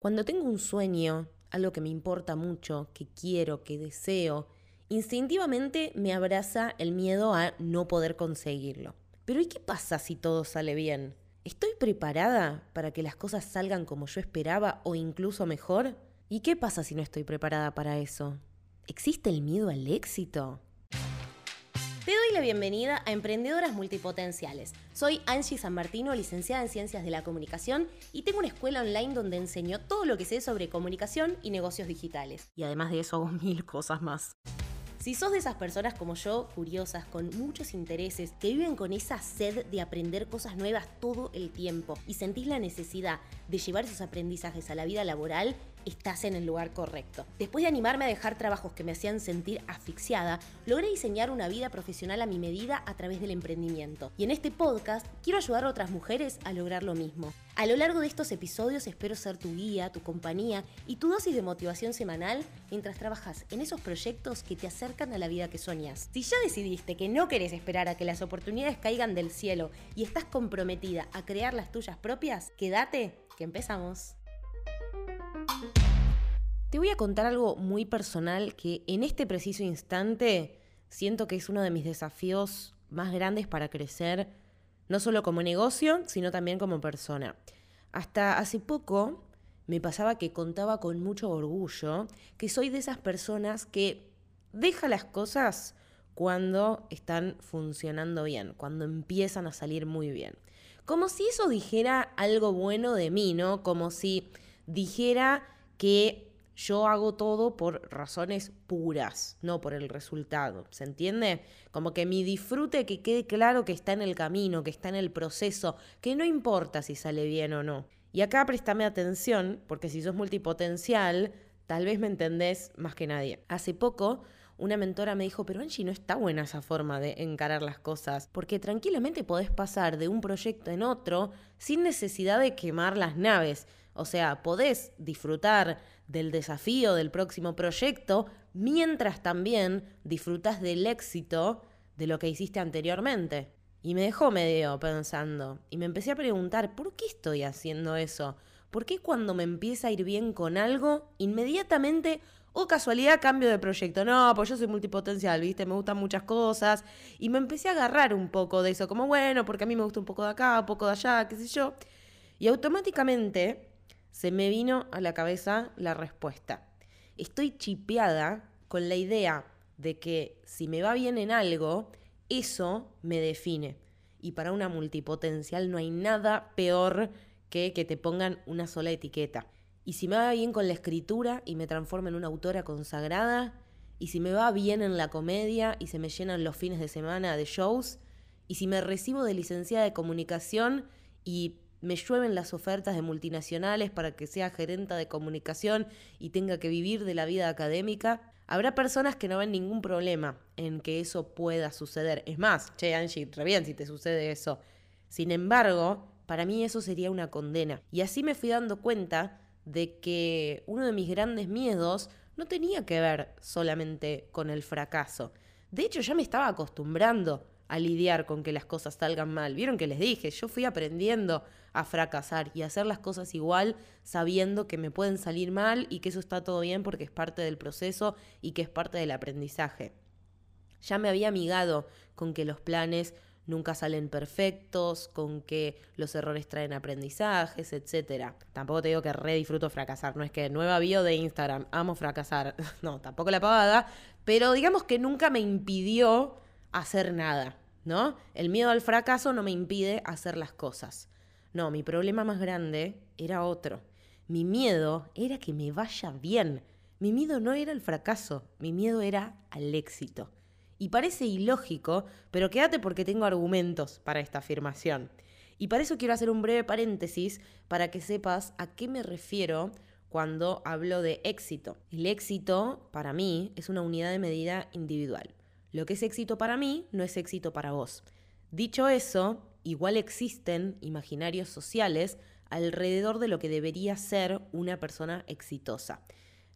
Cuando tengo un sueño, algo que me importa mucho, que quiero, que deseo, instintivamente me abraza el miedo a no poder conseguirlo. Pero ¿y qué pasa si todo sale bien? ¿Estoy preparada para que las cosas salgan como yo esperaba o incluso mejor? ¿Y qué pasa si no estoy preparada para eso? ¿Existe el miedo al éxito? Te doy la bienvenida a Emprendedoras Multipotenciales. Soy Angie San Martino, licenciada en Ciencias de la Comunicación y tengo una escuela online donde enseño todo lo que sé sobre comunicación y negocios digitales. Y además de eso hago mil cosas más. Si sos de esas personas como yo, curiosas, con muchos intereses, que viven con esa sed de aprender cosas nuevas todo el tiempo y sentís la necesidad de llevar esos aprendizajes a la vida laboral, estás en el lugar correcto. Después de animarme a dejar trabajos que me hacían sentir asfixiada, logré diseñar una vida profesional a mi medida a través del emprendimiento. Y en este podcast quiero ayudar a otras mujeres a lograr lo mismo. A lo largo de estos episodios espero ser tu guía, tu compañía y tu dosis de motivación semanal mientras trabajas en esos proyectos que te acercan a la vida que soñas. Si ya decidiste que no querés esperar a que las oportunidades caigan del cielo y estás comprometida a crear las tuyas propias, quédate que empezamos. Te voy a contar algo muy personal que en este preciso instante siento que es uno de mis desafíos más grandes para crecer, no solo como negocio, sino también como persona. Hasta hace poco me pasaba que contaba con mucho orgullo que soy de esas personas que deja las cosas cuando están funcionando bien, cuando empiezan a salir muy bien. Como si eso dijera algo bueno de mí, ¿no? Como si dijera que yo hago todo por razones puras, no por el resultado. ¿Se entiende? Como que mi disfrute que quede claro que está en el camino, que está en el proceso, que no importa si sale bien o no. Y acá préstame atención, porque si sos multipotencial, tal vez me entendés más que nadie. Hace poco una mentora me dijo, pero Angie, no está buena esa forma de encarar las cosas, porque tranquilamente podés pasar de un proyecto en otro sin necesidad de quemar las naves. O sea, podés disfrutar del desafío del próximo proyecto mientras también disfrutas del éxito de lo que hiciste anteriormente. Y me dejó medio pensando y me empecé a preguntar, ¿por qué estoy haciendo eso? ¿Por qué cuando me empieza a ir bien con algo, inmediatamente o casualidad cambio de proyecto? No, pues yo soy multipotencial, ¿viste? Me gustan muchas cosas. Y me empecé a agarrar un poco de eso, como bueno, porque a mí me gusta un poco de acá, un poco de allá, qué sé yo. Y automáticamente se me vino a la cabeza la respuesta. Estoy chipeada con la idea de que si me va bien en algo, eso me define. Y para una multipotencial no hay nada peor que que te pongan una sola etiqueta. Y si me va bien con la escritura y me transformo en una autora consagrada, y si me va bien en la comedia y se me llenan los fines de semana de shows, y si me recibo de licenciada de comunicación y me llueven las ofertas de multinacionales para que sea gerenta de comunicación y tenga que vivir de la vida académica, habrá personas que no ven ningún problema en que eso pueda suceder. Es más, che, Angie, re bien si te sucede eso. Sin embargo, para mí eso sería una condena. Y así me fui dando cuenta de que uno de mis grandes miedos no tenía que ver solamente con el fracaso. De hecho, ya me estaba acostumbrando a lidiar con que las cosas salgan mal. Vieron que les dije, yo fui aprendiendo a fracasar y hacer las cosas igual sabiendo que me pueden salir mal y que eso está todo bien porque es parte del proceso y que es parte del aprendizaje. Ya me había amigado con que los planes nunca salen perfectos, con que los errores traen aprendizajes, etc. Tampoco te digo que re disfruto fracasar, no es que nueva bio de Instagram, amo fracasar, no, tampoco la pavada, pero digamos que nunca me impidió hacer nada. ¿no? El miedo al fracaso no me impide hacer las cosas. No, mi problema más grande era otro. Mi miedo era que me vaya bien. Mi miedo no era el fracaso, mi miedo era al éxito. Y parece ilógico, pero quédate porque tengo argumentos para esta afirmación. Y para eso quiero hacer un breve paréntesis para que sepas a qué me refiero cuando hablo de éxito. El éxito, para mí, es una unidad de medida individual. Lo que es éxito para mí no es éxito para vos. Dicho eso, igual existen imaginarios sociales alrededor de lo que debería ser una persona exitosa.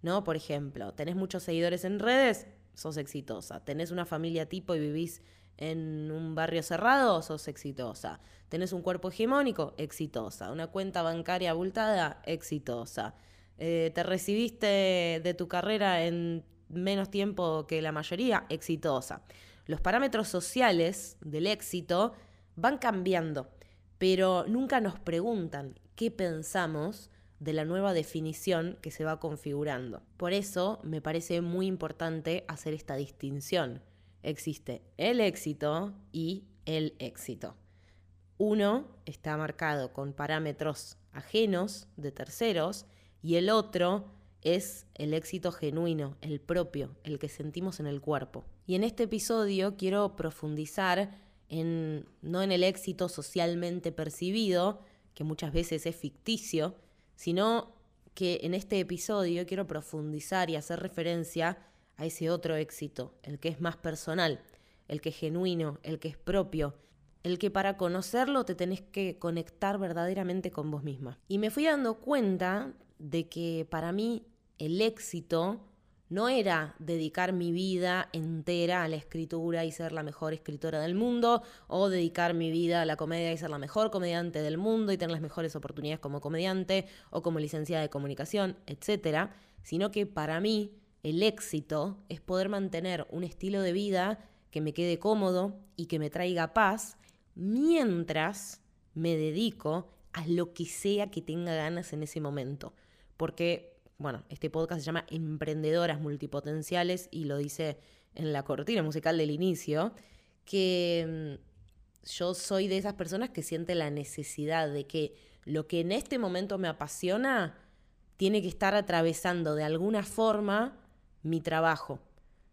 ¿No? Por ejemplo, tenés muchos seguidores en redes, sos exitosa. Tenés una familia tipo y vivís en un barrio cerrado, sos exitosa. Tenés un cuerpo hegemónico, exitosa. Una cuenta bancaria abultada, exitosa. Eh, te recibiste de tu carrera en menos tiempo que la mayoría, exitosa. Los parámetros sociales del éxito van cambiando, pero nunca nos preguntan qué pensamos de la nueva definición que se va configurando. Por eso me parece muy importante hacer esta distinción. Existe el éxito y el éxito. Uno está marcado con parámetros ajenos de terceros y el otro es el éxito genuino, el propio, el que sentimos en el cuerpo. Y en este episodio quiero profundizar no en el éxito socialmente percibido, que muchas veces es ficticio, sino que en este episodio quiero profundizar y hacer referencia a ese otro éxito, el que es más personal, el que es genuino, el que es propio, el que para conocerlo te tenés que conectar verdaderamente con vos misma. Y me fui dando cuenta de que para mí el éxito no era dedicar mi vida entera a la escritura y ser la mejor escritora del mundo, o dedicar mi vida a la comedia y ser la mejor comediante del mundo y tener las mejores oportunidades como comediante o como licenciada de comunicación, etc. Sino que para mí el éxito es poder mantener un estilo de vida que me quede cómodo y que me traiga paz mientras me dedico a lo que sea que tenga ganas en ese momento. Porque bueno, este podcast se llama Emprendedoras Multipotenciales y lo dice en la cortina musical del inicio, que mm, yo soy de esas personas que siente la necesidad de que lo que en este momento me apasiona tiene que estar atravesando de alguna forma mi trabajo,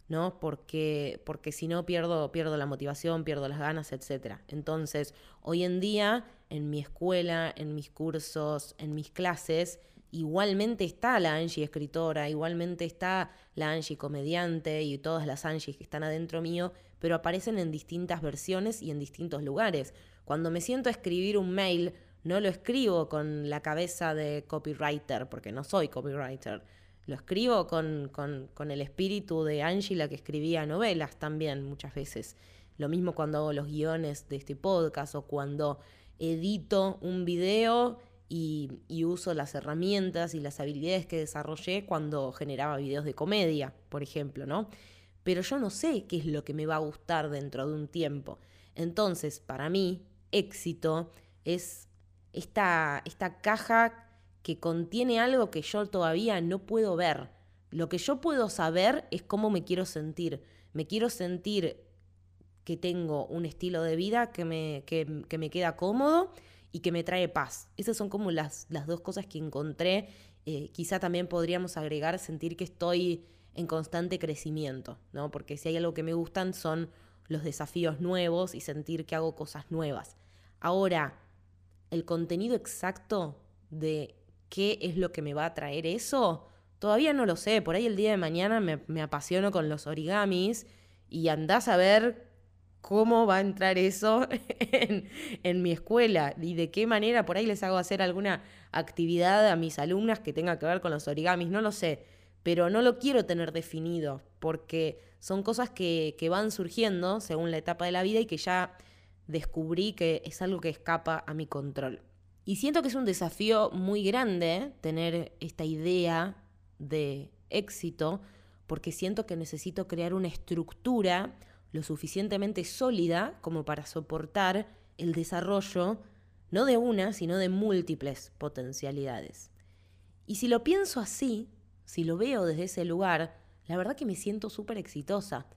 ¿no? Porque, porque si no pierdo, pierdo la motivación, pierdo las ganas, etc. Entonces, hoy en día, en mi escuela, en mis cursos, en mis clases, igualmente está la Angie escritora, igualmente está la Angie comediante y todas las Angies que están adentro mío, pero aparecen en distintas versiones y en distintos lugares. Cuando me siento a escribir un mail, no lo escribo con la cabeza de copywriter, porque no soy copywriter. Lo escribo con, con, con el espíritu de Angie, la que escribía novelas también muchas veces. Lo mismo cuando hago los guiones de este podcast o cuando edito un video y, uso las herramientas y las habilidades que desarrollé cuando generaba videos de comedia, por ejemplo, ¿no? Pero yo no sé qué es lo que me va a gustar dentro de un tiempo. Entonces, para mí, éxito es esta, esta caja que contiene algo que yo todavía no puedo ver. Lo que yo puedo saber es cómo me quiero sentir. Me quiero sentir que tengo un estilo de vida que me, que, que me queda cómodo y que me trae paz. Esas son como las, las dos cosas que encontré. Eh, quizá también podríamos agregar sentir que estoy en constante crecimiento, ¿no? Porque si hay algo que me gustan son los desafíos nuevos y sentir que hago cosas nuevas. Ahora, el contenido exacto de qué es lo que me va a traer eso, todavía no lo sé. Por ahí el día de mañana me, me apasiono con los origamis y andás a ver cómo va a entrar eso en, mi escuela y de qué manera por ahí les hago hacer alguna actividad a mis alumnas que tenga que ver con los origamis, no lo sé, pero no lo quiero tener definido porque son cosas que, que van surgiendo según la etapa de la vida y que ya descubrí que es algo que escapa a mi control. Y siento que es un desafío muy grande tener esta idea de éxito porque siento que necesito crear una estructura lo suficientemente sólida como para soportar el desarrollo no de una, sino de múltiples potencialidades. Y si lo pienso así, si lo veo desde ese lugar, la verdad que me siento súper exitosa.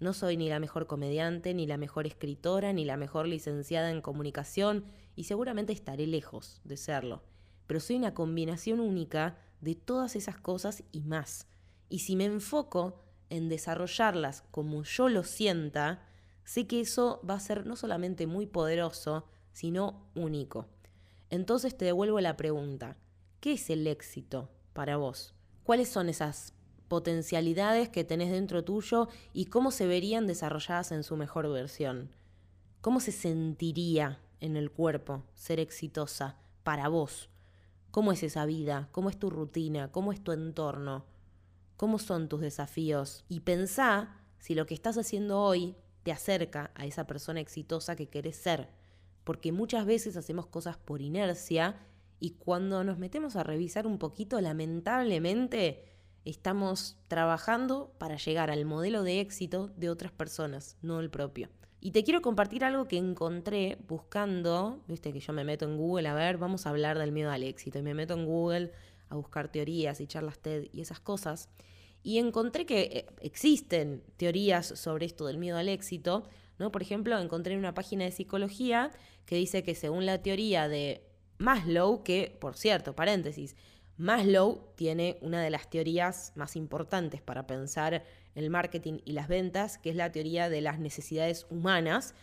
No soy ni la mejor comediante, ni la mejor escritora, ni la mejor licenciada en comunicación, y seguramente estaré lejos de serlo. Pero soy una combinación única de todas esas cosas y más. Y si me enfoco en desarrollarlas como yo lo sienta, sé que eso va a ser no solamente muy poderoso, sino único. Entonces te devuelvo la pregunta, ¿qué es el éxito para vos? ¿Cuáles son esas potencialidades que tenés dentro tuyo y cómo se verían desarrolladas en su mejor versión? ¿Cómo se sentiría en el cuerpo ser exitosa para vos? ¿Cómo es esa vida? ¿Cómo es tu rutina? ¿Cómo es tu entorno? Cómo son tus desafíos y pensá si lo que estás haciendo hoy te acerca a esa persona exitosa que querés ser. Porque muchas veces hacemos cosas por inercia Y cuando nos metemos a revisar un poquito, lamentablemente estamos trabajando para llegar al modelo de éxito de otras personas, no el propio. Y te quiero compartir algo que encontré buscando, viste que yo me meto en Google a ver, vamos a hablar del miedo al éxito, y me meto en Google a buscar teorías y charlas TED y esas cosas, y encontré que eh, existen teorías sobre esto del miedo al éxito, ¿no? Por ejemplo, encontré en una página de psicología que dice que según la teoría de Maslow, que, por cierto, paréntesis, Maslow tiene una de las teorías más importantes para pensar el marketing y las ventas, que es la teoría de las necesidades humanas,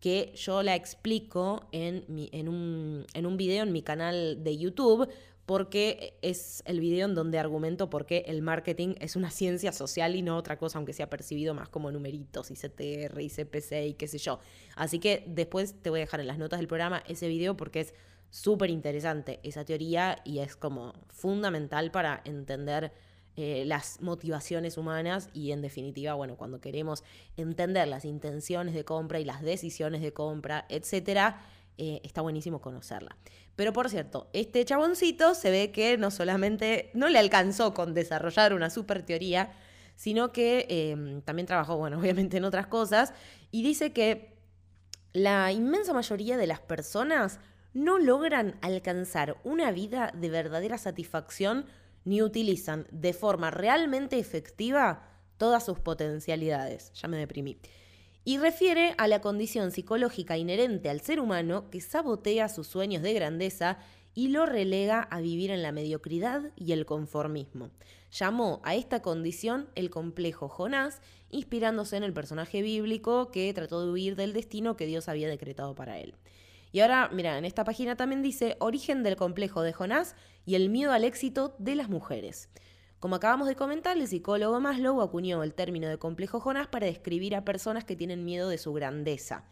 que yo la explico en, en, un, en un video en mi canal de YouTube, porque es el video en donde argumento por qué el marketing es una ciencia social y no otra cosa, aunque sea percibido más como numeritos y CTR y CPC y qué sé yo. Así que después te voy a dejar en las notas del programa ese video porque es súper interesante esa teoría y es como fundamental para entender eh, las motivaciones humanas y en definitiva, bueno, cuando queremos entender las intenciones de compra y las decisiones de compra, etcétera, eh, está buenísimo conocerla. Pero por cierto, este chaboncito se ve que no solamente no le alcanzó con desarrollar una super teoría, sino que em, también trabajó, bueno, obviamente en otras cosas, y dice que la inmensa mayoría de las personas no logran alcanzar una vida de verdadera satisfacción ni utilizan de forma realmente efectiva todas sus potencialidades. Ya me deprimí. Y refiere a la condición psicológica inherente al ser humano que sabotea sus sueños de grandeza y lo relega a vivir en la mediocridad y el conformismo. Llamó a esta condición el complejo Jonás, inspirándose en el personaje bíblico que trató de huir del destino que Dios había decretado para él. Y ahora, mira, en esta página también dice origen del complejo de Jonás y el miedo al éxito de las mujeres. Como acabamos de comentar, el psicólogo Maslow acuñó el término de complejo Jonás para describir a personas que tienen miedo de su grandeza.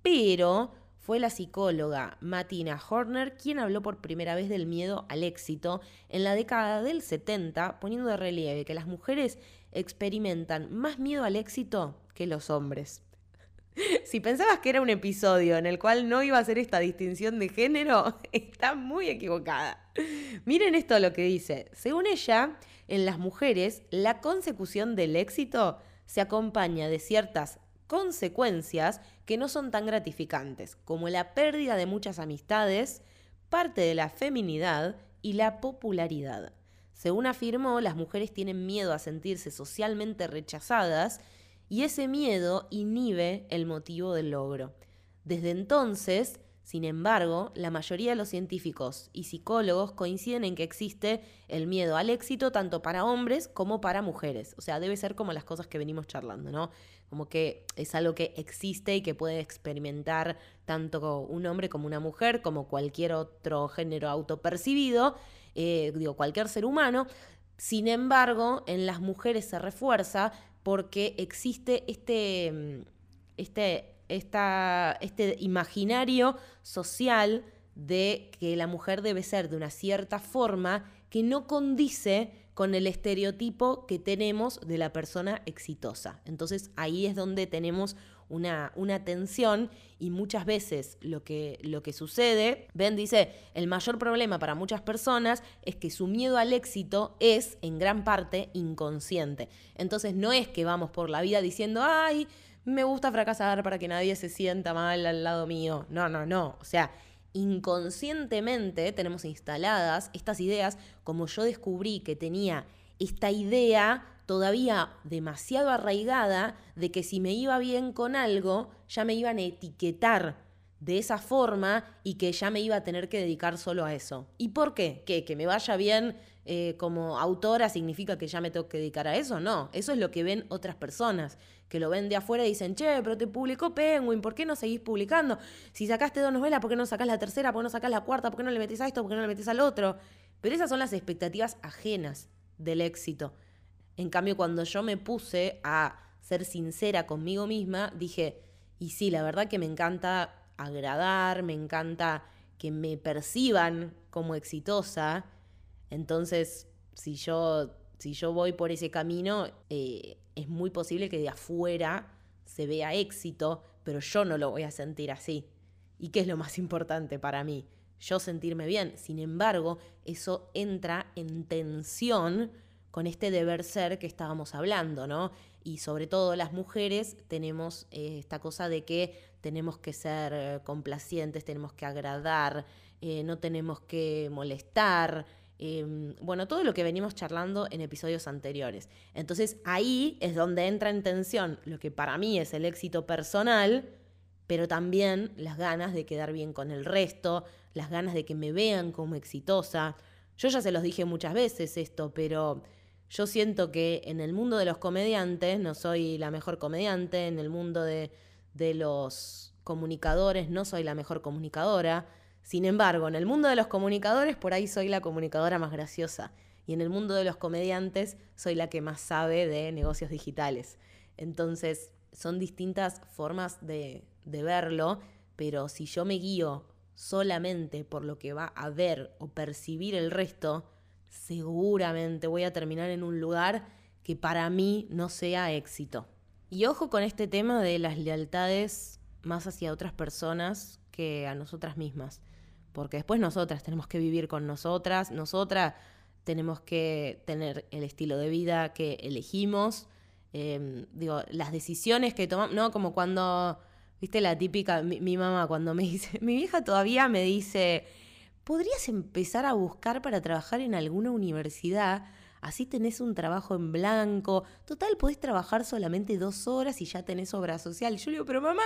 Pero fue la psicóloga Martina Horner quien habló por primera vez del miedo al éxito en la década del 70, poniendo de relieve que las mujeres experimentan más miedo al éxito que los hombres. Si pensabas que era un episodio en el cual no iba a hacer esta distinción de género, está muy equivocada. Miren esto lo que dice. Según ella, en las mujeres, la consecución del éxito se acompaña de ciertas consecuencias que no son tan gratificantes, como la pérdida de muchas amistades, parte de la feminidad y la popularidad. Según afirmó, las mujeres tienen miedo a sentirse socialmente rechazadas y ese miedo inhibe el motivo del logro. Desde entonces, sin embargo, la mayoría de los científicos y psicólogos coinciden en que existe el miedo al éxito tanto para hombres como para mujeres. O sea, debe ser como las cosas que venimos charlando, ¿no? Como que es algo que existe y que puede experimentar tanto un hombre como una mujer, como cualquier otro género autopercibido, eh, digo, cualquier ser humano. Sin embargo, en las mujeres se refuerza porque existe este, mm, este, este imaginario social de que la mujer debe ser de una cierta forma que no condice con el estereotipo que tenemos de la persona exitosa. Entonces ahí es donde tenemos una, una tensión y muchas veces lo que, lo que sucede, Ben dice, el mayor problema para muchas personas es que su miedo al éxito es en gran parte inconsciente. Entonces no es que vamos por la vida diciendo, ay, me gusta fracasar para que nadie se sienta mal al lado mío. No, no, no. O sea, inconscientemente tenemos instaladas estas ideas, como yo descubrí que tenía esta idea todavía demasiado arraigada de que si me iba bien con algo, ya me iban a etiquetar de esa forma y que ya me iba a tener que dedicar solo a eso. ¿Y por qué? ¿Que, que me vaya bien eh, como autora significa que ya me tengo que dedicar a eso? No, eso es lo que ven otras personas, que lo ven de afuera y dicen, che, pero te publicó Penguin, ¿por qué no seguís publicando? Si sacaste dos novelas, ¿por qué no sacás la tercera? ¿Por qué no sacás la cuarta? ¿Por qué no le metes a esto? ¿Por qué no le metes al otro? Pero esas son las expectativas ajenas del éxito. En cambio, cuando yo me puse a ser sincera conmigo misma, dije, y sí, la verdad que me encanta agradar, me encanta que me perciban como exitosa. Entonces, si yo, si yo voy por ese camino, eh, es muy posible que de afuera se vea éxito, pero yo no lo voy a sentir así. ¿Y qué es lo más importante para mí? yo sentirme bien. Sin embargo, eso entra en tensión con este deber ser que estábamos hablando, ¿no? Y sobre todo las mujeres tenemos eh, esta cosa de que tenemos que ser eh, complacientes, tenemos que agradar, eh, no tenemos que molestar, em, bueno, todo lo que venimos charlando en episodios anteriores. Entonces ahí es donde entra en tensión lo que para mí es el éxito personal, pero también las ganas de quedar bien con el resto, las ganas de que me vean como exitosa. Yo ya se los dije muchas veces esto, pero yo siento que en el mundo de los comediantes, no soy la mejor comediante, en el mundo de, de los comunicadores no soy la mejor comunicadora, sin embargo, en el mundo de los comunicadores por ahí soy la comunicadora más graciosa y en el mundo de los comediantes soy la que más sabe de negocios digitales. Entonces, son distintas formas de, de verlo, pero si yo me guío solamente por lo que va a ver o percibir el resto, seguramente voy a terminar en un lugar que para mí no sea éxito. Y ojo con este tema de las lealtades más hacia otras personas que a nosotras mismas, porque después nosotras tenemos que vivir con nosotras, nosotras tenemos que tener el estilo de vida que elegimos, em, digo, las decisiones que tomamos, no como cuando Viste la típica, mi, mamá cuando me dice, mi vieja todavía me dice, ¿podrías empezar a buscar para trabajar en alguna universidad? Así tenés un trabajo en blanco. Total, podés trabajar solamente dos horas y ya tenés obra social. Yo le digo, pero mamá,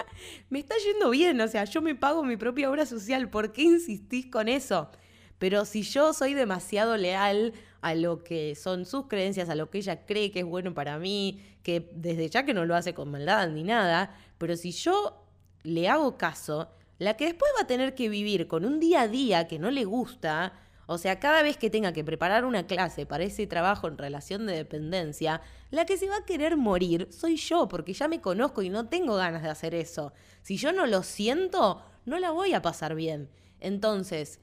me está yendo bien. O sea, yo me pago mi propia obra social. ¿Por qué insistís con eso? Pero si yo soy demasiado leal a lo que son sus creencias, a lo que ella cree que es bueno para mí, que desde ya que no lo hace con maldad ni nada, pero si yo le hago caso, la que después va a tener que vivir con un día a día que no le gusta, o sea, cada vez que tenga que preparar una clase para ese trabajo en relación de dependencia, la que se va a querer morir soy yo, porque ya me conozco y no tengo ganas de hacer eso. Si yo no lo siento, no la voy a pasar bien. Entonces,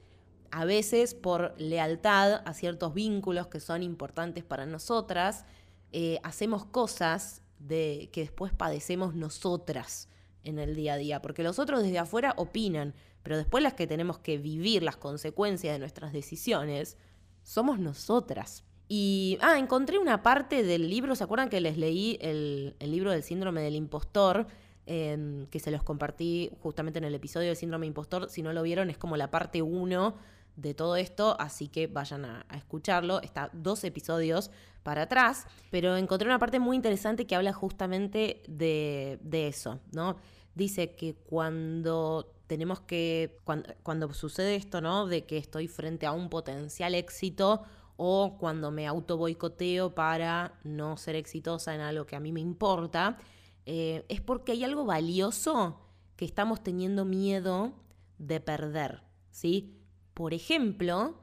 a veces por lealtad a ciertos vínculos que son importantes para nosotras, eh, hacemos cosas de, que después padecemos nosotras en el día a día, porque los otros desde afuera opinan, pero después las que tenemos que vivir las consecuencias de nuestras decisiones somos nosotras. Y, ah, encontré una parte del libro, ¿se acuerdan que les leí el, libro del síndrome del impostor? Em, que se los compartí justamente en el episodio del síndrome impostor, si no lo vieron es como la parte 1 de todo esto, así que vayan a, escucharlo. Está dos episodios para atrás, pero encontré una parte muy interesante que habla justamente de, eso, ¿no? Dice que cuando tenemos que, cuando, sucede esto, ¿no? De que estoy frente a un potencial éxito o cuando me auto boicoteo para no ser exitosa en algo que a mí me importa, eh, es porque hay algo valioso que estamos teniendo miedo de perder, ¿sí? Por ejemplo,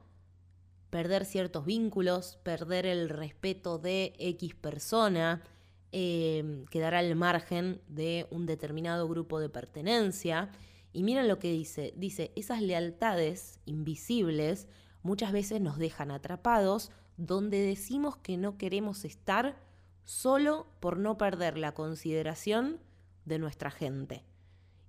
perder ciertos vínculos, perder el respeto de X persona, em, quedar al margen de un determinado grupo de pertenencia. Y miren lo que dice, dice, esas lealtades invisibles muchas veces nos dejan atrapados donde decimos que no queremos estar solo por no perder la consideración de nuestra gente.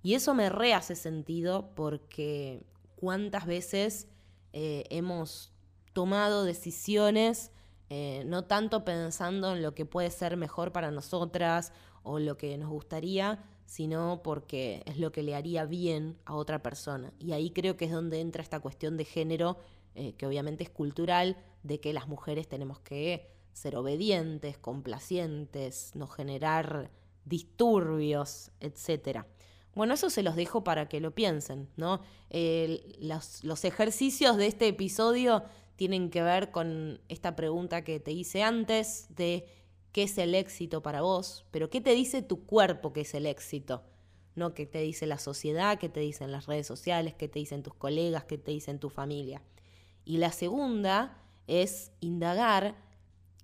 Y eso me rehace sentido porque cuántas veces eh, hemos tomado decisiones eh, no tanto pensando en lo que puede ser mejor para nosotras o lo que nos gustaría, sino porque es lo que le haría bien a otra persona. Y ahí creo que es donde entra esta cuestión de género, eh, que obviamente es cultural, de que las mujeres tenemos que ser obedientes, complacientes, no generar disturbios, etcétera. Bueno, eso se los dejo para que lo piensen, ¿no? los, ejercicios de este episodio tienen que ver con esta pregunta que te hice antes de qué es el éxito para vos, pero qué te dice tu cuerpo que es el éxito, ¿no? ¿Qué te dice la sociedad, qué te dicen las redes sociales, qué te dicen tus colegas, qué te dicen tu familia. Y la segunda es indagar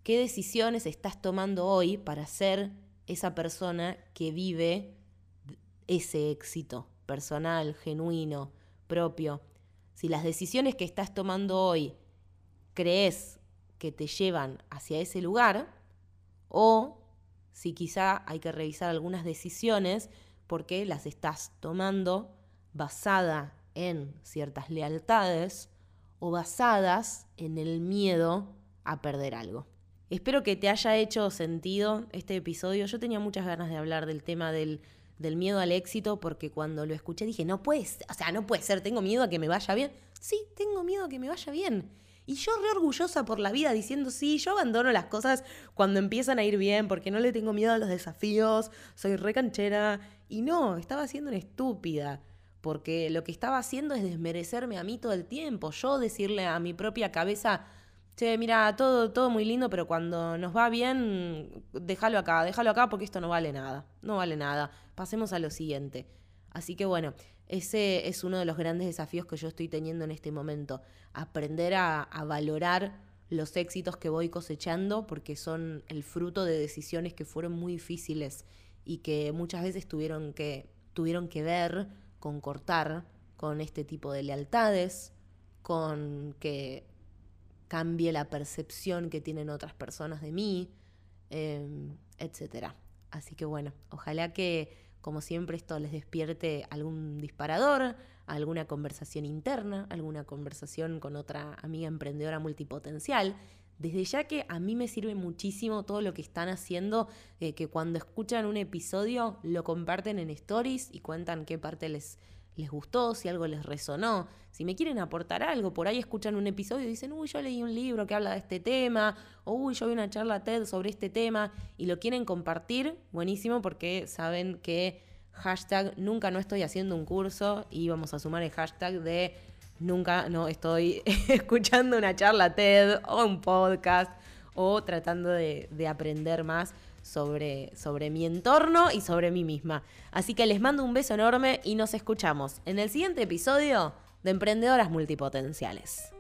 qué decisiones estás tomando hoy para ser esa persona que vive ese éxito personal, genuino, propio. Si las decisiones que estás tomando hoy crees que te llevan hacia ese lugar, o si quizá hay que revisar algunas decisiones porque las estás tomando basada en ciertas lealtades o basadas en el miedo a perder algo. Espero que te haya hecho sentido este episodio. Yo tenía muchas ganas de hablar del tema del, del miedo al éxito porque cuando lo escuché dije, no puede, o sea, no puede ser, tengo miedo a que me vaya bien. Sí, tengo miedo a que me vaya bien. Y yo re orgullosa por la vida diciendo, sí, yo abandono las cosas cuando empiezan a ir bien porque no le tengo miedo a los desafíos, soy re canchera. Y no, estaba siendo una estúpida porque lo que estaba haciendo es desmerecerme a mí todo el tiempo. Yo decirle a mi propia cabeza, che, mira, todo, todo muy lindo, pero cuando nos va bien, déjalo acá, déjalo acá porque esto no vale nada, no vale nada. Pasemos a lo siguiente. Así que bueno, ese es uno de los grandes desafíos que yo estoy teniendo en este momento. Aprender a, valorar los éxitos que voy cosechando porque son el fruto de decisiones que fueron muy difíciles y que muchas veces tuvieron que, tuvieron que ver con cortar con este tipo de lealtades, con que cambie la percepción que tienen otras personas de mí, em, etc. Así que bueno, ojalá que como siempre esto les despierte algún disparador, alguna conversación interna, alguna conversación con otra amiga emprendedora multipotencial. Desde ya que a mí me sirve muchísimo todo lo que están haciendo, eh, que cuando escuchan un episodio lo comparten en stories y cuentan qué parte les, les gustó, si algo les resonó, si me quieren aportar algo, por ahí escuchan un episodio y dicen, uy, yo leí un libro que habla de este tema, o uy, yo vi una charla TED sobre este tema, y lo quieren compartir, buenísimo, porque saben que hashtag nunca no estoy haciendo un curso, y vamos a sumar el hashtag de nunca no estoy escuchando una charla TED o un podcast, o tratando de, de aprender más sobre, sobre mi entorno y sobre mí misma. Así que les mando un beso enorme y nos escuchamos en el siguiente episodio de Emprendedoras Multipotenciales.